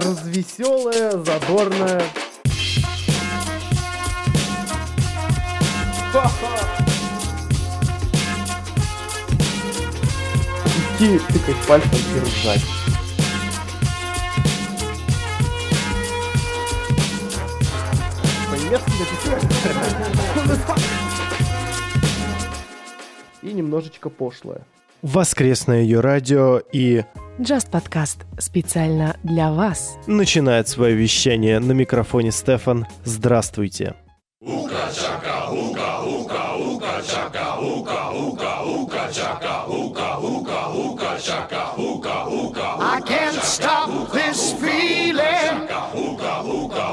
развеселая, задорная. Идти тыкать пальцем и ржать. И немножечко пошлое. Воскресное ее радио и Just подкаст специально для вас. начинает свое вещание на микрофоне Стефан. Здравствуйте. I can't stop this feeling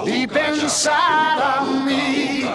deep inside of me.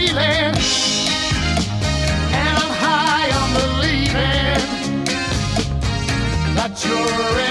Feeling, and I'm high on believing that you're in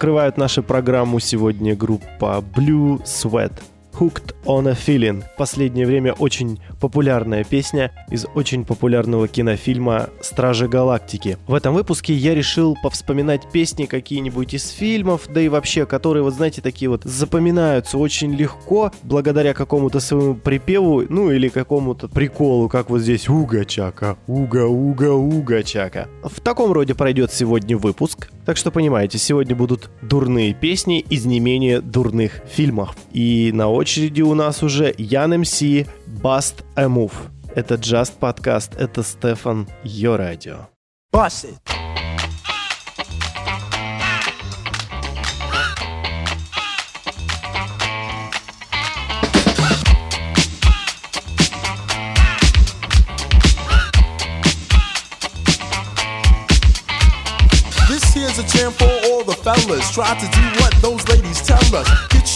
открывают нашу программу сегодня группа Blue Sweat. Hooked on a Feeling. В последнее время очень популярная песня из очень популярного кинофильма «Стражи Галактики». В этом выпуске я решил повспоминать песни какие-нибудь из фильмов, да и вообще, которые, вот знаете, такие вот запоминаются очень легко, благодаря какому-то своему припеву, ну или какому-то приколу, как вот здесь «Уга-чака», «Уга-уга-уга-чака». В таком роде пройдет сегодня выпуск. Так что понимаете, сегодня будут дурные песни из не менее дурных фильмов. И на очереди у нас уже Ян МС, Баст Эмув. Это Just Podcast, это Стефан Йо Радио. Bust it. This here's a jam for all the fellas. Try to do what those ladies tell us.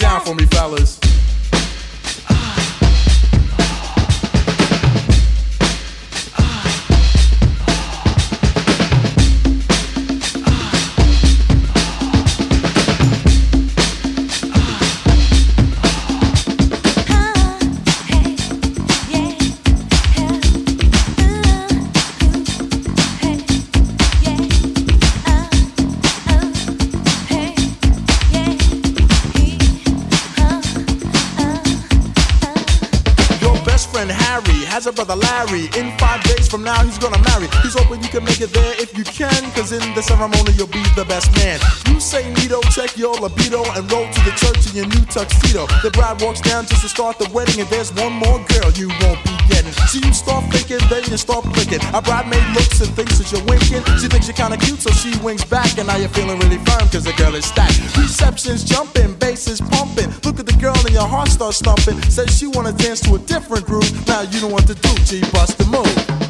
down for me, fellas. Brother Larry. In five days from now, he's gonna marry. He's hoping you can make it there if you can, cause in the ceremony, you'll be the best man. You say, Nito, check your libido and roll to the church in your new tuxedo. The bride walks down just to start the wedding, and there's one more girl you won't be So you start thinking, then you start blinking. A bridemaid looks and thinks that you're winking. She thinks you're kinda cute, so she winks back, and now you're feeling really firm, cause the girl is stacked. Reception's jumping, bass is pumping. Look at the girl and your heart starts thumping. Says she wanna dance to a different groove. Now you don't what to do, G, bust the move.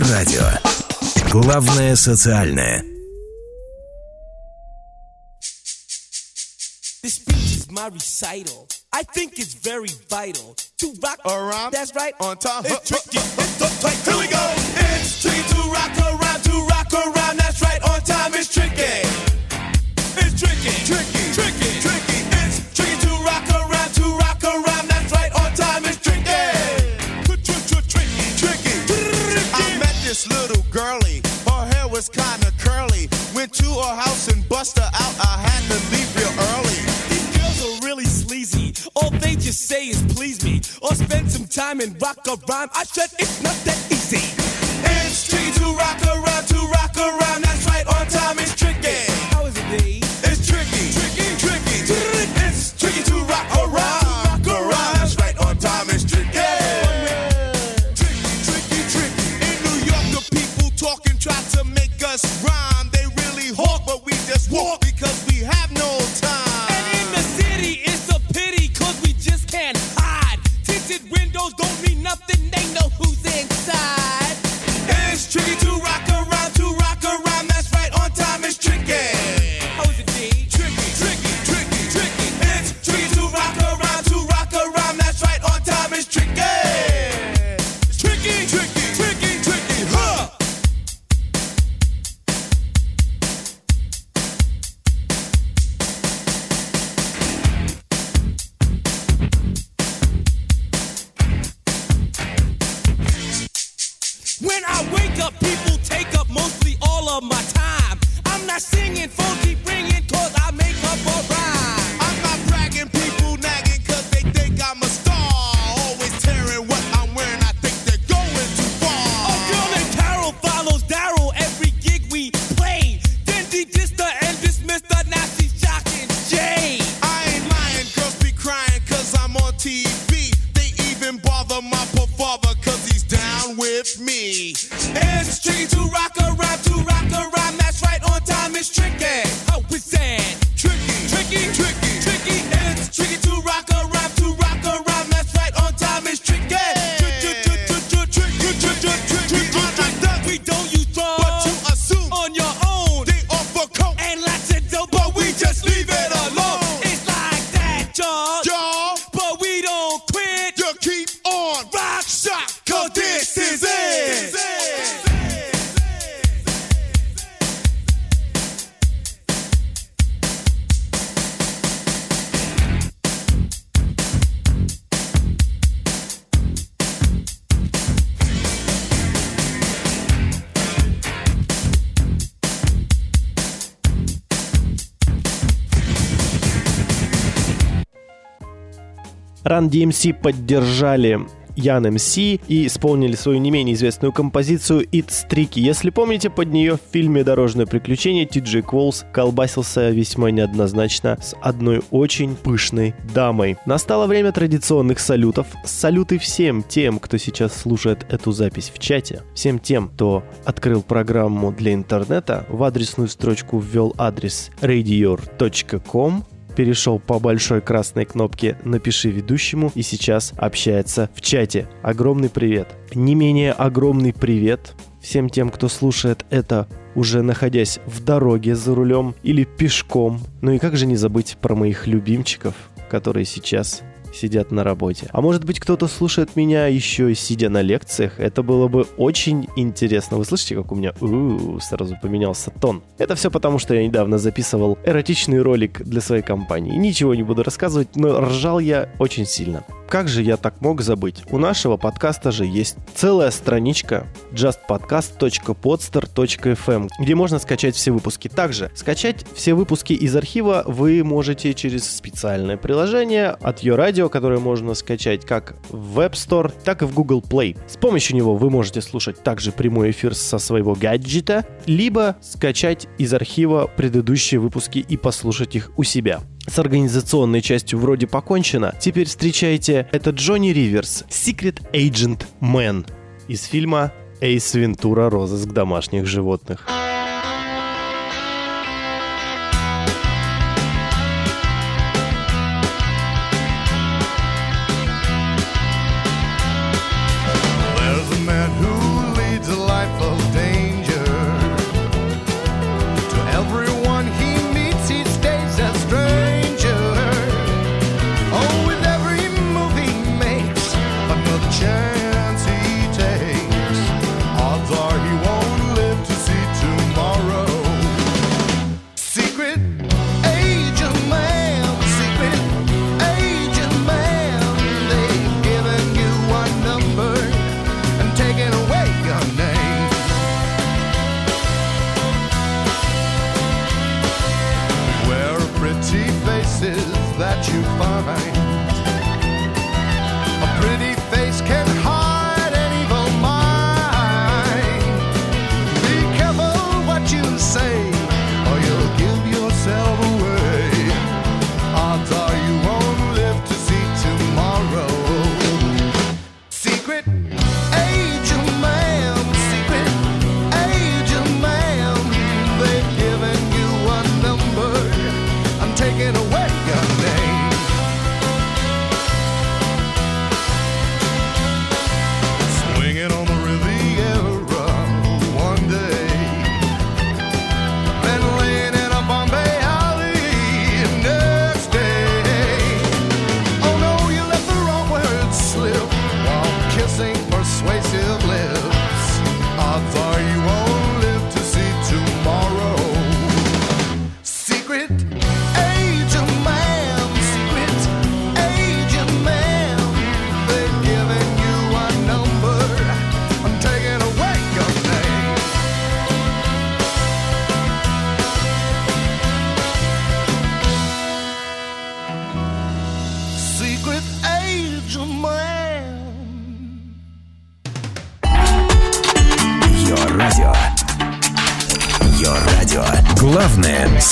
радио. Ее радио. Главное социальное. This speech is my recital. I think it's very vital to rock Around. That's right. On time. It's tricky. It's the tight. Here we go. It's tricky to rock This little girlie. Her hair was kinda curly. Went to her house and bust her out. I had to leave real early. These girls are really sleazy. All they just say is please me, or spend some time and rock a rhyme. I said it's not that easy. It's tricky to rock around, to rock around. That's right, on time Run DMC поддержали Ян МС и исполнили свою не менее известную композицию It's Tricky. Если помните, под нее в фильме «Дорожное приключение» Ти Джей Кволс колбасился весьма неоднозначно с одной очень пышной дамой. Настало время традиционных салютов. Салюты всем тем, кто сейчас слушает эту запись в чате. Всем тем, кто открыл программу для интернета, в адресную строчку ввел адрес radior.com перешел по большой красной кнопке «Напиши ведущему» и сейчас общается в чате. Огромный привет. Не менее огромный привет всем тем, кто слушает это уже находясь в дороге за рулем или пешком. Ну и как же не забыть про моих любимчиков, которые сейчас сидят на работе. А может быть, кто-то слушает меня еще сидя на лекциях. Это было бы очень интересно. Вы слышите, как у меня у сразу поменялся тон? Это все потому, что я недавно записывал эротичный ролик для своей компании. Ничего не буду рассказывать, но ржал я очень сильно. Как же я так мог забыть? У нашего подкаста же есть целая страничка justpodcast.podster.fm, где можно скачать все выпуски. Также скачать все выпуски из архива вы можете через специальное приложение от Your Radio, которое можно скачать как в Web Store, так и в Google Play. С помощью него вы можете слушать также прямой эфир со своего гаджета, либо скачать из архива предыдущие выпуски и послушать их у себя. С организационной частью вроде покончено. Теперь встречайте, это Джонни Риверс, Secret Agent Man из фильма Эйс Вентура. Розыск домашних животных.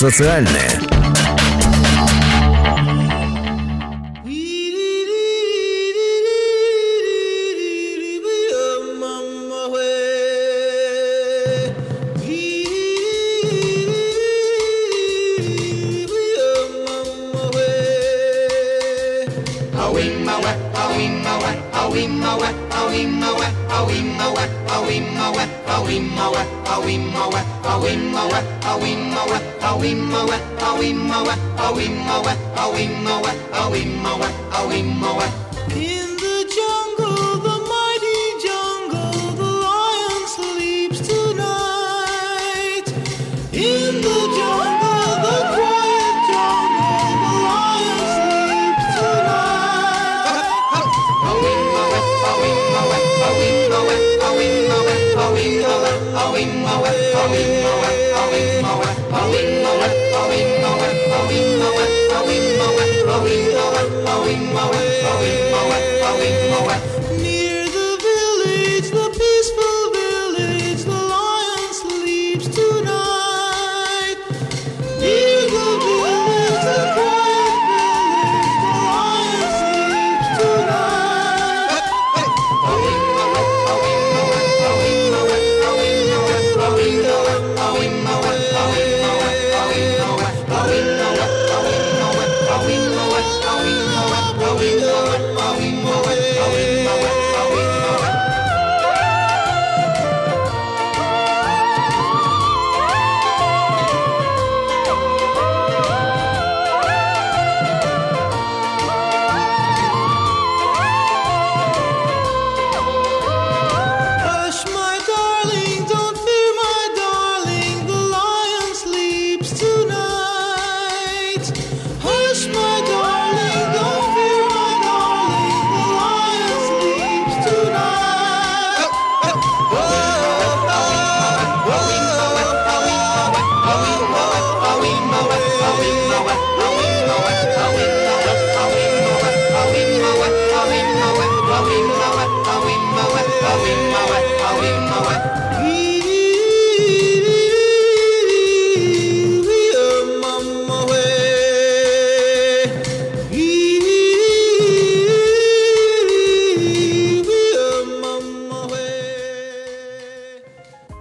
Социальное.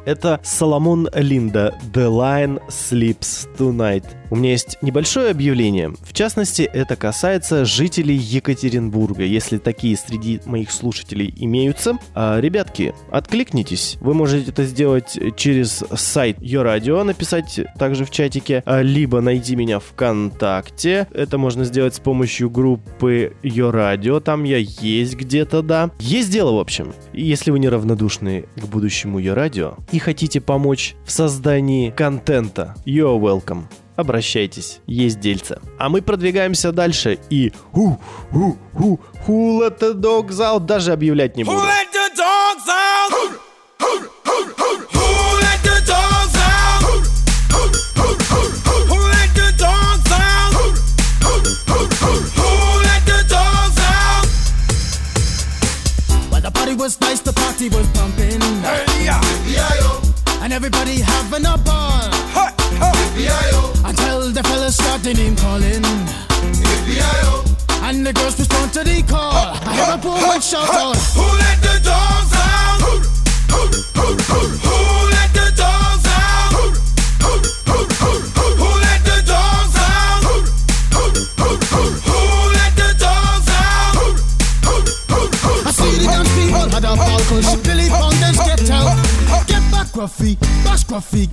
Это Соломон Линда «The Lion Sleeps Tonight». У меня есть небольшое объявление. В частности, это касается жителей Екатеринбурга. Если такие среди моих слушателей имеются, а, ребятки, откликнитесь. Вы можете это сделать через сайт Ее Радио, написать также в чатике, а, либо найди меня ВКонтакте. Это можно сделать с помощью группы Ее Радио. Там я есть где-то, да. Есть дело, в общем. Если вы неравнодушны к будущему Ее Радио и хотите помочь в создании контента, you're welcome обращайтесь, есть дельце. А мы продвигаемся дальше и ху, ху, ху, who let the dogs out даже объявлять не буду. Who let the dogs out? Who let the dogs out? Who let the dogs out? Who let the dogs out? was nice, the party was pumping. Hey, yeah. And everybody having a ball. Ha, ha. Until the fellas started name calling. And the girls respond to the call. I hear a woman shout out. Who let the dogs out? Who let the dogs out? Who let the dogs out? Who let the dogs out? I see the dance people had a ball cause Billy Fountains get out. Get back, Gruffy, bash Gruffy,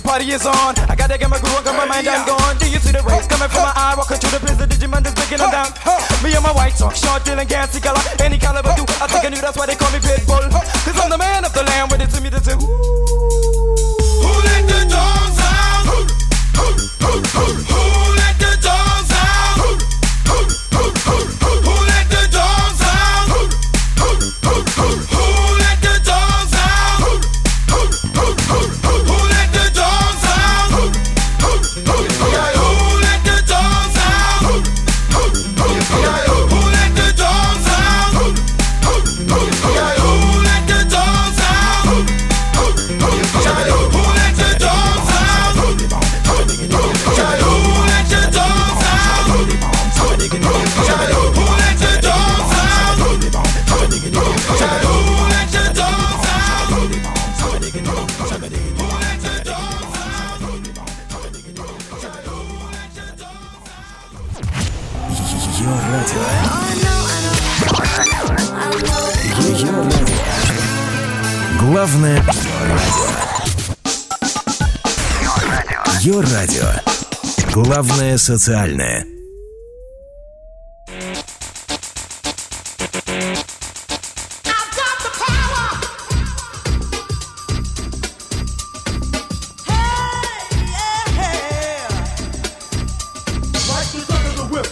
the party is on. I gotta get my groove on, got my mind, I'm gone. Do you see the rays coming from my eye? Walking through the prison, Digimon is breaking them down. Me and my white talk, short, dealing, gassy color, any caliber do. I think I knew that's why they call me Pitbull. Cause I'm the man of the land, with it to me, to say, ooh. Who let the dogs out? Who let the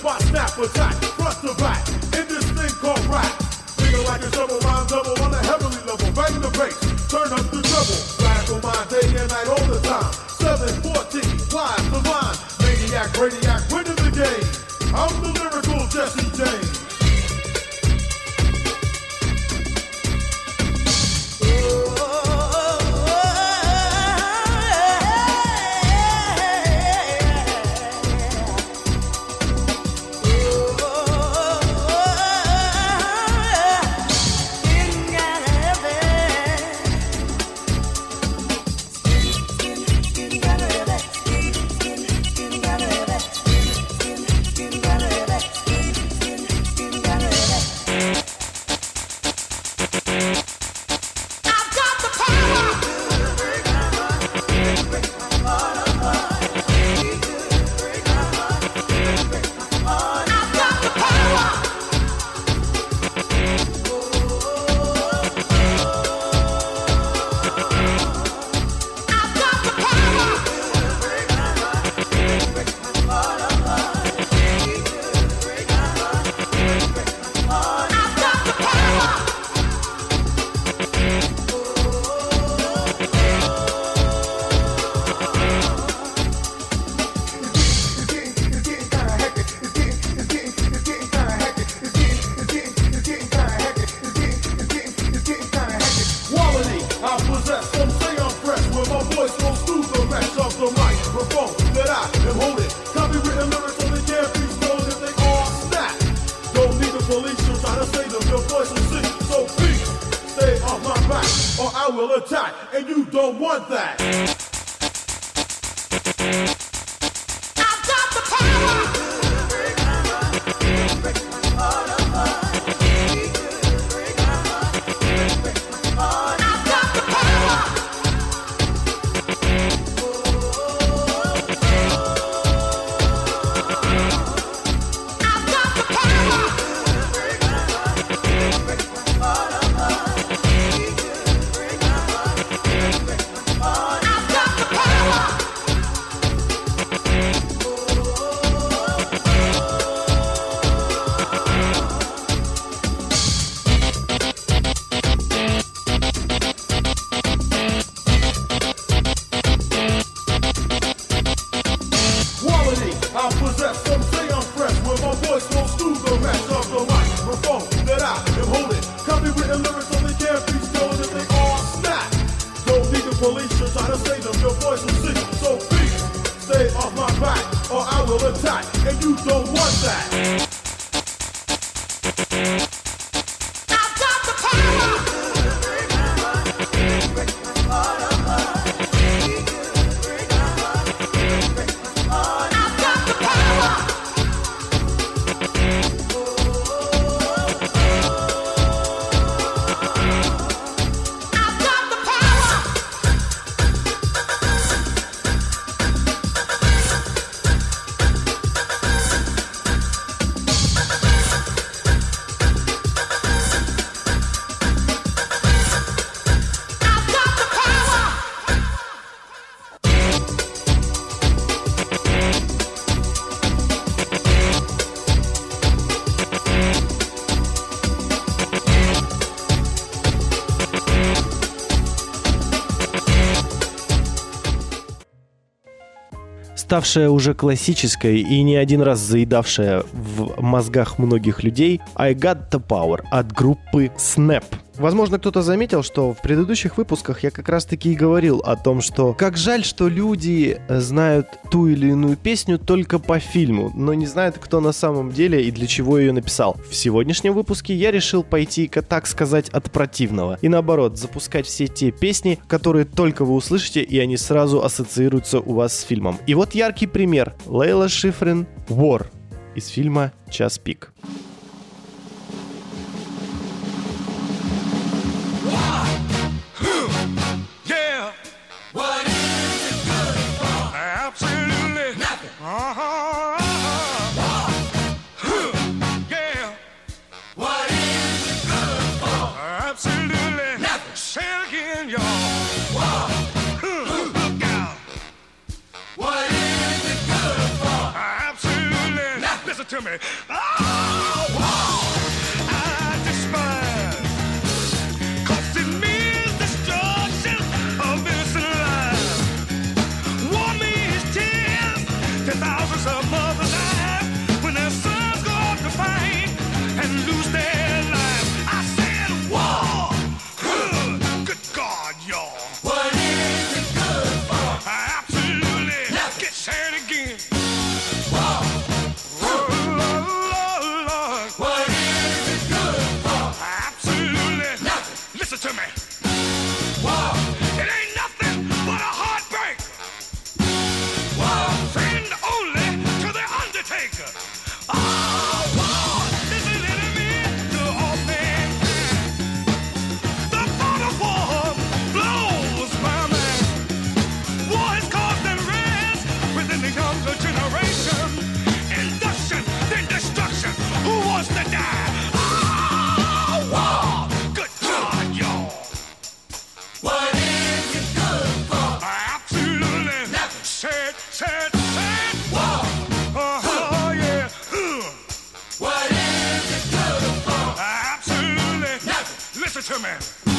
I snap attack, front to back, in this thing called rap. Feel like a double rhyme double on a heavenly level. Bang the bass, turn up the treble. Blast on my day and night all the time. 714, wise the line. Maniac, radiac, winning the game. I'm the lyrical Jesse James. the time, and you don't want that. ставшая уже классической и не один раз заедавшая в мозгах многих людей I Got The Power от группы Snap. Возможно, кто-то заметил, что в предыдущих выпусках я как раз-таки и говорил о том, что как жаль, что люди э, знают ту или иную песню только по фильму, но не знают, кто на самом деле и для чего ее написал. В сегодняшнем выпуске я решил пойти, так сказать, от противного. И наоборот, запускать все те песни, которые только вы услышите, и они сразу ассоциируются у вас с фильмом. И вот яркий пример. Лейла Шифрин «War» из фильма «Час пик». to me. Ah! Literature Man.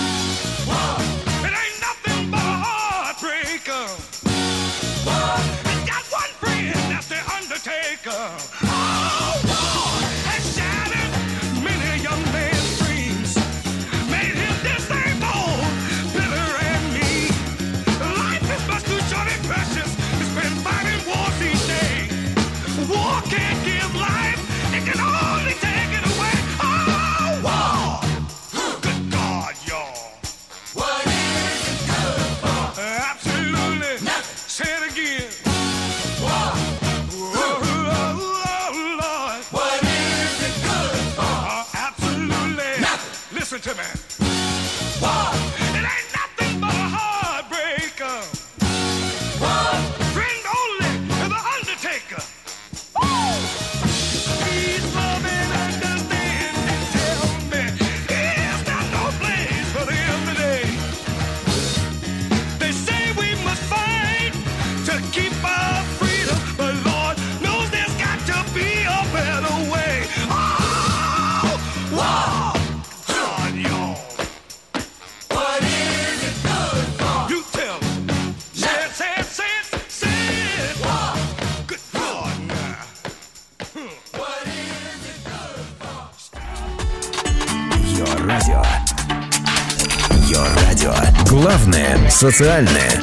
Радио. Главное социальное.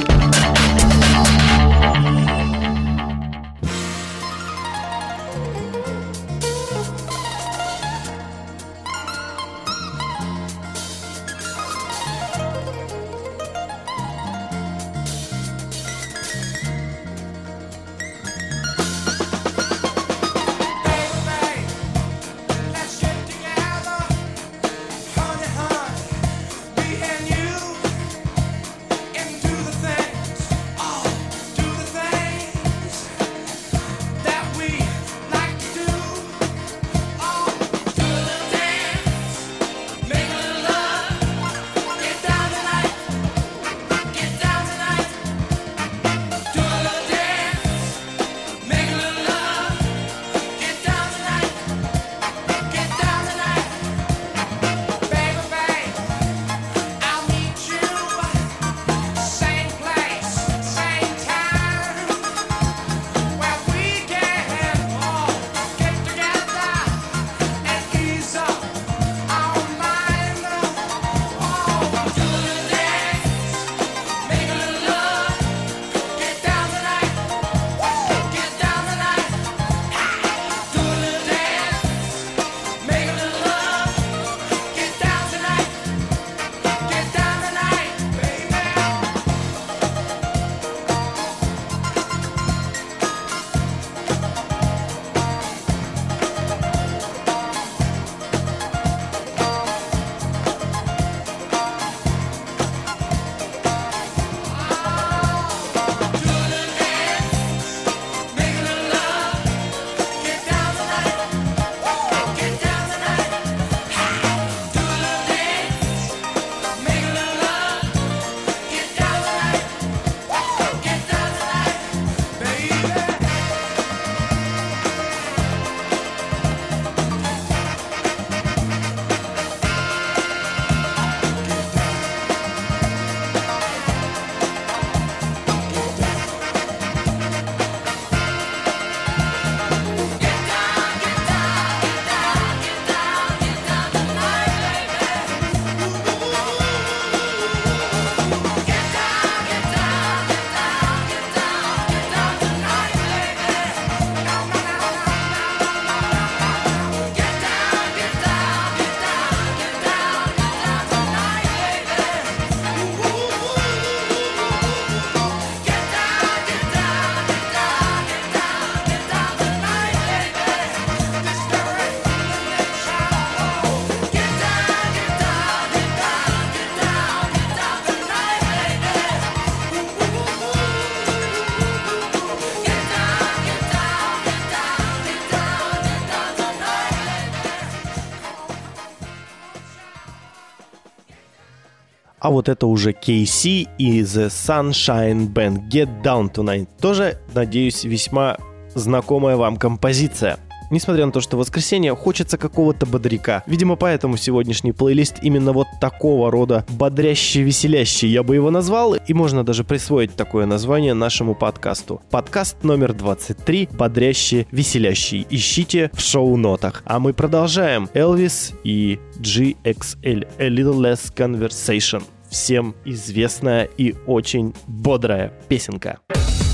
А вот это уже KC и The Sunshine Band Get Down Tonight. Тоже, надеюсь, весьма знакомая вам композиция. Несмотря на то, что воскресенье, хочется какого-то бодряка. Видимо, поэтому сегодняшний плейлист именно вот такого рода бодрящий-веселящий я бы его назвал, и можно даже присвоить такое название нашему подкасту. Подкаст номер 23 «Бодрящий-веселящий». Ищите в шоу-нотах. А мы продолжаем. Элвис и GXL A Little Less Conversation. Всем известная и очень бодрая песенка. little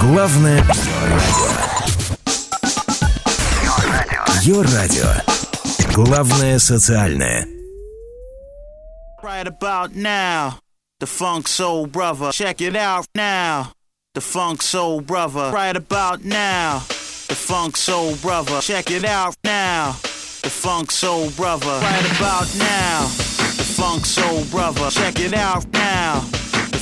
Главное радио. Йо радио. Главное социальное. Right about now. The Funk Soul Brother. Check it out now. The Funk Soul Brother. Right about now. The Funk Soul Brother. Check it out now. The Funk Soul Brother. Right about now. The Funk Soul Brother. Check it out now.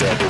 Double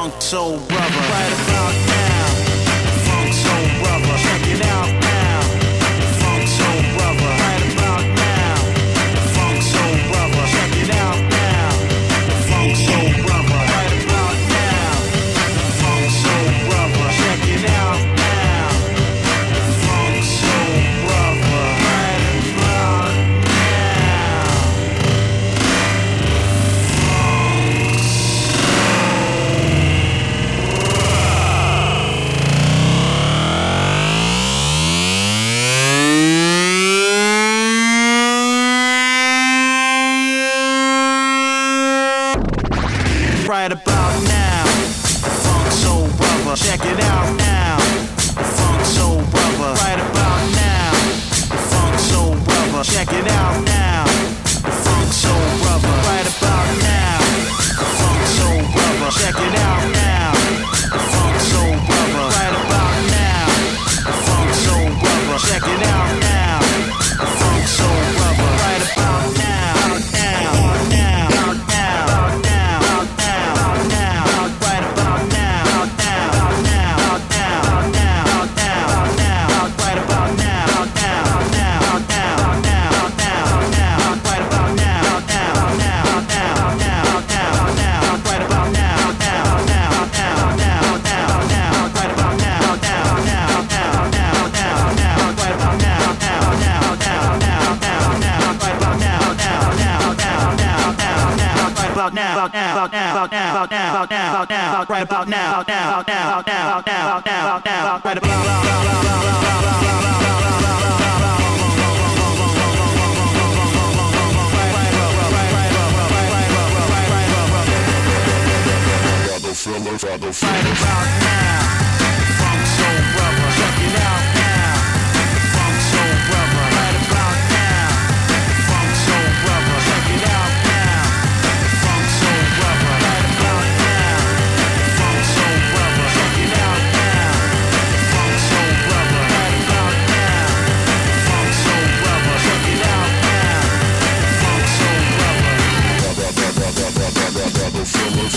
funk so brother.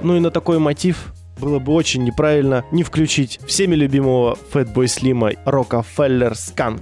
Ну и на такой мотив было бы очень неправильно не включить всеми любимого Fatboy Slim Rockefeller Skunk.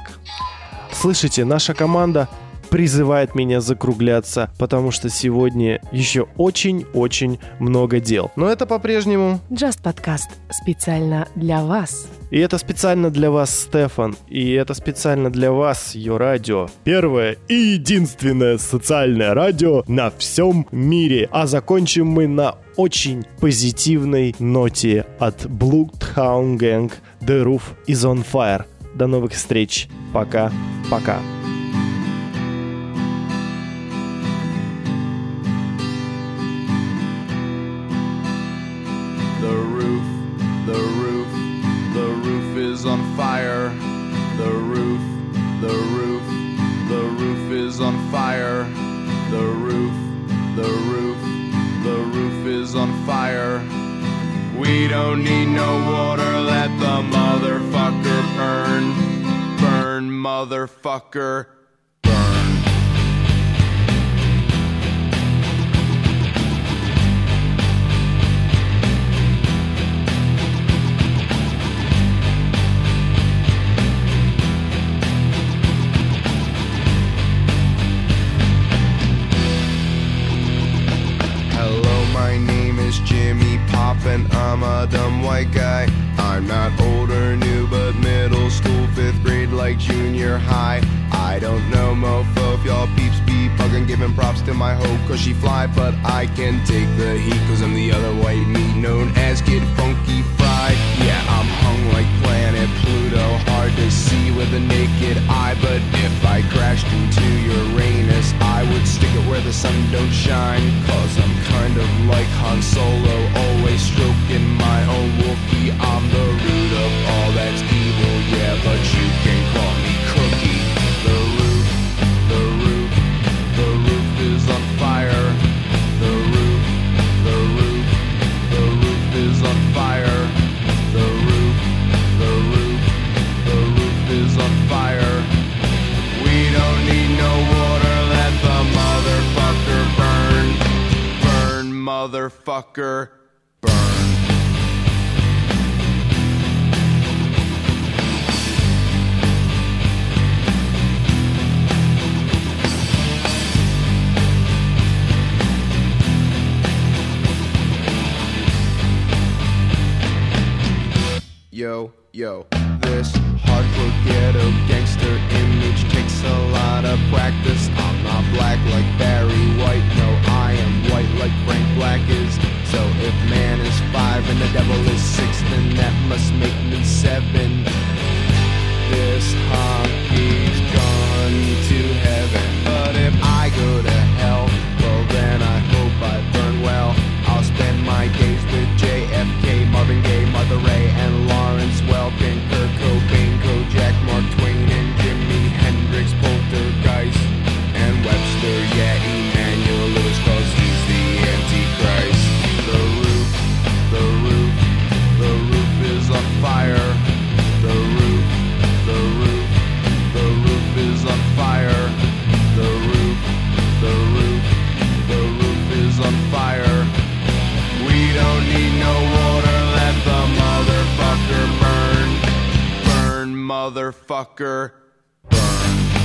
Слышите, наша команда призывает меня закругляться, потому что сегодня еще очень-очень много дел. Но это по-прежнему Just подкаст специально для вас. И это специально для вас, Стефан. И это специально для вас, Йо Радио. Первое и единственное социальное радио на всем мире. А закончим мы на очень позитивной ноте от Bloodhound Gang The Roof is on Fire. До новых встреч. Пока-пока. The is on fire. The roof, the roof, the roof is on fire. The roof, the roof, the roof is on fire. We don't need no water, let the motherfucker burn. Burn, motherfucker. And I'm a dumb white guy. I'm not old or new, but middle school, fifth grade, like junior high. I don't know, mofo, if y'all peeps be bugging, giving props to my hoe, cause she fly, but I can take the heat, cause I'm the other white meat known as Kid Funky Fried. Yeah, like planet Pluto, hard to see with a naked eye, but if I crashed into Uranus, I would stick it where the sun don't shine, cause I'm kind of like Han Solo, always stroking my own Wookiee. I'm the root of all that's evil, yeah, but you can call me motherfucker, burn. Yo, yo, this hardcore ghetto gangster image takes a lot of practice. I'm not black like Barry White, no, I am white like Frank Black is. So if man is five and the devil is six, then that must make me seven. This hockey's gone to heaven, but if I go to hell, well then I hope I burn well. I'll spend my days with JFK, Marvin Gaye, Martha Ray, and motherfucker burn.